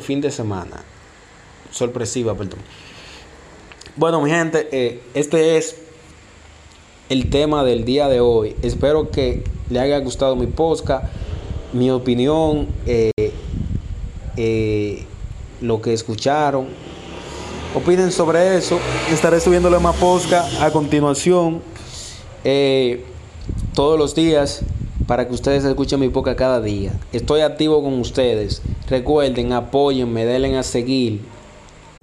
Fin de semana. Sorpresiva, perdón. Bueno, mi gente, eh, este es el tema del día de hoy. Espero que le haya gustado mi podcast, mi opinión, eh, eh, lo que escucharon. Opinen sobre eso. Estaré subiéndole más podcast a continuación. todos los días para que ustedes escuchen mi podcast cada día. Estoy activo con ustedes. Recuerden, apóyenme, denle a seguir.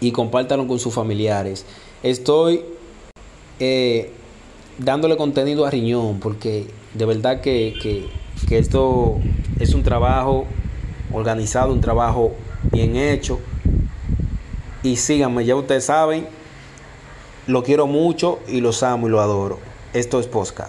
y compártanlo con sus familiares. Estoy eh, dándole contenido a Riñón porque de verdad que, que esto es un trabajo organizado, un trabajo bien hecho. Y síganme, ya ustedes saben, lo quiero mucho y los amo y lo adoro. Esto es Posca.